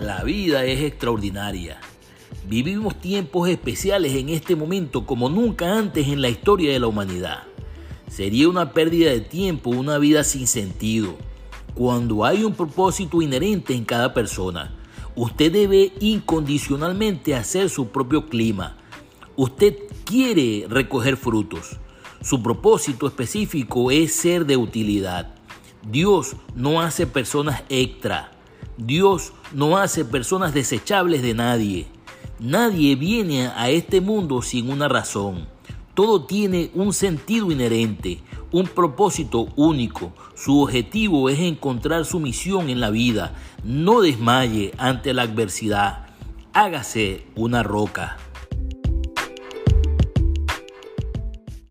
La vida es extraordinaria. Vivimos tiempos especiales en este momento como nunca antes en la historia de la humanidad. Sería una pérdida de tiempo una vida sin sentido. Cuando hay un propósito inherente en cada persona, usted debe incondicionalmente hacer su propio clima. Usted quiere recoger frutos. Su propósito específico es ser de utilidad. Dios no hace personas extra. Dios no hace personas desechables de nadie. Nadie viene a este mundo sin una razón. Todo tiene un sentido inherente, un propósito único. Su objetivo es encontrar su misión en la vida. No desmaye ante la adversidad. Hágase una roca.